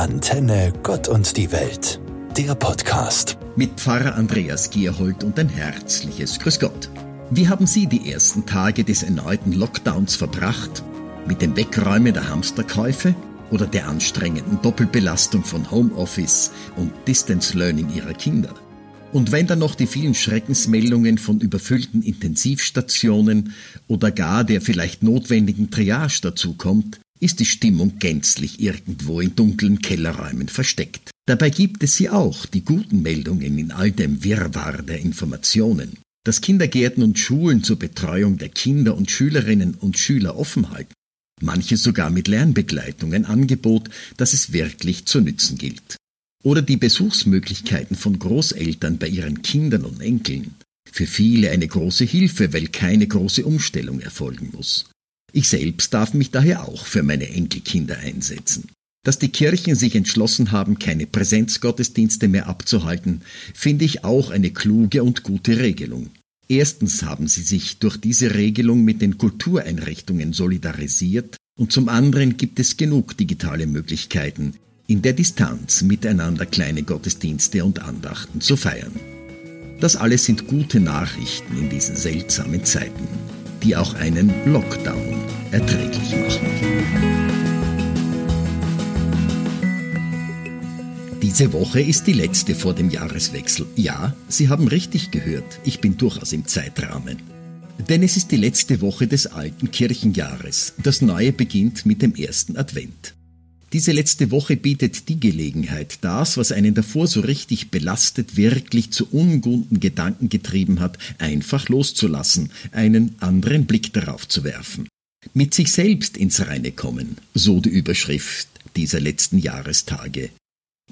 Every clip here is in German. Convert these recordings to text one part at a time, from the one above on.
Antenne Gott und die Welt, der Podcast. Mit Pfarrer Andreas Gierhold und ein herzliches Grüß Gott. Wie haben Sie die ersten Tage des erneuten Lockdowns verbracht? Mit dem Wegräumen der Hamsterkäufe oder der anstrengenden Doppelbelastung von Homeoffice und Distance Learning Ihrer Kinder? Und wenn dann noch die vielen Schreckensmeldungen von überfüllten Intensivstationen oder gar der vielleicht notwendigen Triage dazukommt, ist die Stimmung gänzlich irgendwo in dunklen Kellerräumen versteckt. Dabei gibt es sie auch, die guten Meldungen in all dem Wirrwarr der Informationen. Dass Kindergärten und Schulen zur Betreuung der Kinder und Schülerinnen und Schüler offen halten, manche sogar mit Lernbegleitung ein Angebot, das es wirklich zu nützen gilt. Oder die Besuchsmöglichkeiten von Großeltern bei ihren Kindern und Enkeln. Für viele eine große Hilfe, weil keine große Umstellung erfolgen muss. Ich selbst darf mich daher auch für meine Enkelkinder einsetzen. Dass die Kirchen sich entschlossen haben, keine Präsenzgottesdienste mehr abzuhalten, finde ich auch eine kluge und gute Regelung. Erstens haben sie sich durch diese Regelung mit den Kultureinrichtungen solidarisiert und zum anderen gibt es genug digitale Möglichkeiten, in der Distanz miteinander kleine Gottesdienste und Andachten zu feiern. Das alles sind gute Nachrichten in diesen seltsamen Zeiten, die auch einen Lockdown erträglich machen. Diese Woche ist die letzte vor dem Jahreswechsel. Ja, Sie haben richtig gehört, ich bin durchaus im Zeitrahmen. Denn es ist die letzte Woche des alten Kirchenjahres. Das neue beginnt mit dem ersten Advent. Diese letzte Woche bietet die Gelegenheit, das, was einen davor so richtig belastet, wirklich zu unguten Gedanken getrieben hat, einfach loszulassen, einen anderen Blick darauf zu werfen. Mit sich selbst ins Reine kommen, so die Überschrift dieser letzten Jahrestage.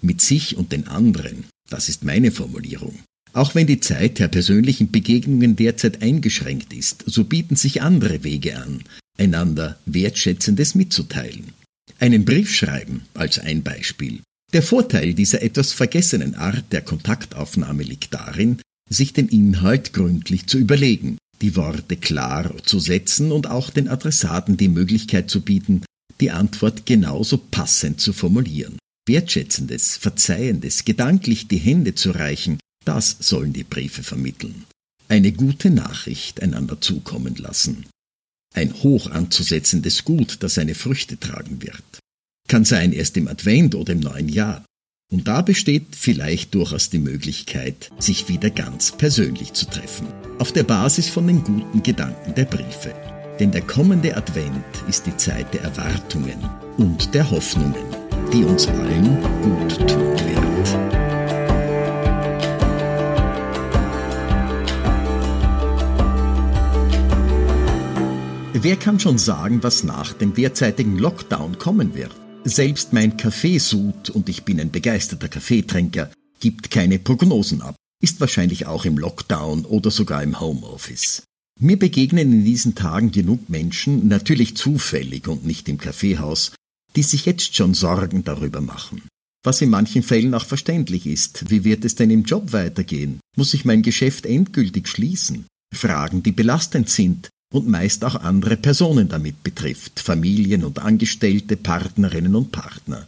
Mit sich und den anderen, das ist meine Formulierung. Auch wenn die Zeit der persönlichen Begegnungen derzeit eingeschränkt ist, so bieten sich andere Wege an, einander Wertschätzendes mitzuteilen. Einen Brief schreiben als ein Beispiel. Der Vorteil dieser etwas vergessenen Art der Kontaktaufnahme liegt darin, sich den Inhalt gründlich zu überlegen, die Worte klar zu setzen und auch den Adressaten die Möglichkeit zu bieten, die Antwort genauso passend zu formulieren. Wertschätzendes, Verzeihendes, gedanklich die Hände zu reichen, das sollen die Briefe vermitteln. Eine gute Nachricht einander zukommen lassen ein hoch anzusetzendes Gut, das seine Früchte tragen wird. Kann sein erst im Advent oder im neuen Jahr. Und da besteht vielleicht durchaus die Möglichkeit, sich wieder ganz persönlich zu treffen. Auf der Basis von den guten Gedanken der Briefe. Denn der kommende Advent ist die Zeit der Erwartungen und der Hoffnungen, die uns allen gut tun wird. Wer kann schon sagen, was nach dem derzeitigen Lockdown kommen wird? Selbst mein Kaffeesud, und ich bin ein begeisterter Kaffeetrinker, gibt keine Prognosen ab, ist wahrscheinlich auch im Lockdown oder sogar im Homeoffice. Mir begegnen in diesen Tagen genug Menschen, natürlich zufällig und nicht im Kaffeehaus, die sich jetzt schon Sorgen darüber machen. Was in manchen Fällen auch verständlich ist. Wie wird es denn im Job weitergehen? Muss ich mein Geschäft endgültig schließen? Fragen, die belastend sind, und meist auch andere Personen damit betrifft, Familien und Angestellte, Partnerinnen und Partner.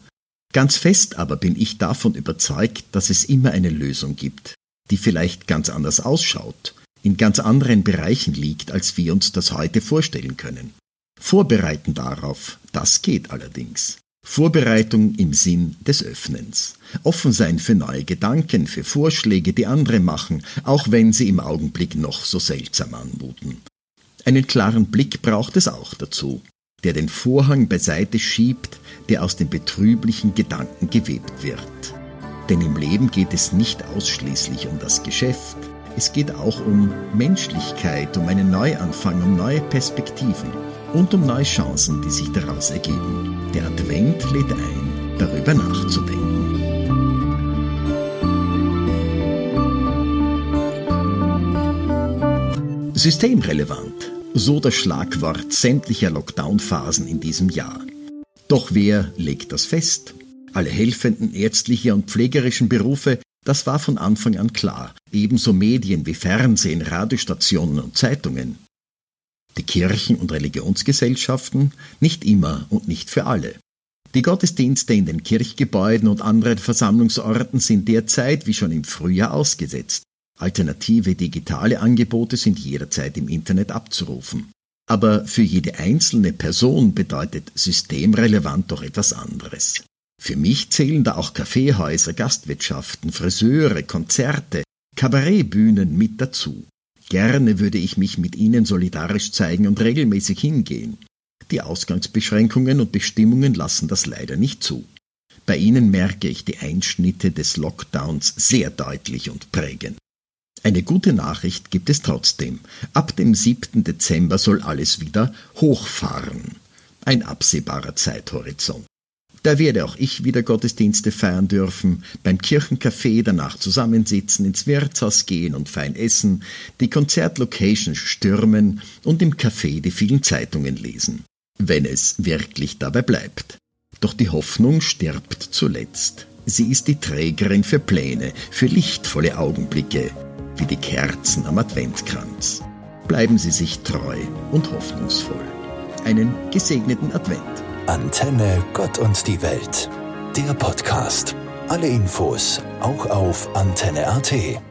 Ganz fest aber bin ich davon überzeugt, dass es immer eine Lösung gibt, die vielleicht ganz anders ausschaut, in ganz anderen Bereichen liegt, als wir uns das heute vorstellen können. Vorbereiten darauf, das geht allerdings. Vorbereitung im Sinn des Öffnens. Offen sein für neue Gedanken, für Vorschläge, die andere machen, auch wenn sie im Augenblick noch so seltsam anmuten. Einen klaren Blick braucht es auch dazu, der den Vorhang beiseite schiebt, der aus den betrüblichen Gedanken gewebt wird. Denn im Leben geht es nicht ausschließlich um das Geschäft, es geht auch um Menschlichkeit, um einen Neuanfang, um neue Perspektiven und um neue Chancen, die sich daraus ergeben. Der Advent lädt ein, darüber nachzudenken. Systemrelevant, so das Schlagwort sämtlicher Lockdown-Phasen in diesem Jahr. Doch wer legt das fest? Alle helfenden ärztliche und pflegerischen Berufe, das war von Anfang an klar, ebenso Medien wie Fernsehen, Radiostationen und Zeitungen. Die Kirchen und Religionsgesellschaften, nicht immer und nicht für alle. Die Gottesdienste in den Kirchgebäuden und anderen Versammlungsorten sind derzeit wie schon im Frühjahr ausgesetzt. Alternative digitale Angebote sind jederzeit im Internet abzurufen. Aber für jede einzelne Person bedeutet systemrelevant doch etwas anderes. Für mich zählen da auch Kaffeehäuser, Gastwirtschaften, Friseure, Konzerte, Kabarettbühnen mit dazu. Gerne würde ich mich mit Ihnen solidarisch zeigen und regelmäßig hingehen. Die Ausgangsbeschränkungen und Bestimmungen lassen das leider nicht zu. Bei Ihnen merke ich die Einschnitte des Lockdowns sehr deutlich und prägend. Eine gute Nachricht gibt es trotzdem. Ab dem 7. Dezember soll alles wieder hochfahren. Ein absehbarer Zeithorizont. Da werde auch ich wieder Gottesdienste feiern dürfen, beim Kirchencafé danach zusammensitzen, ins Wirtshaus gehen und fein essen, die Konzertlocations stürmen und im Café die vielen Zeitungen lesen. Wenn es wirklich dabei bleibt. Doch die Hoffnung stirbt zuletzt. Sie ist die Trägerin für Pläne, für lichtvolle Augenblicke, wie die Kerzen am Adventkranz. Bleiben Sie sich treu und hoffnungsvoll. Einen gesegneten Advent. Antenne Gott und die Welt. Der Podcast. Alle Infos auch auf Antenne.at.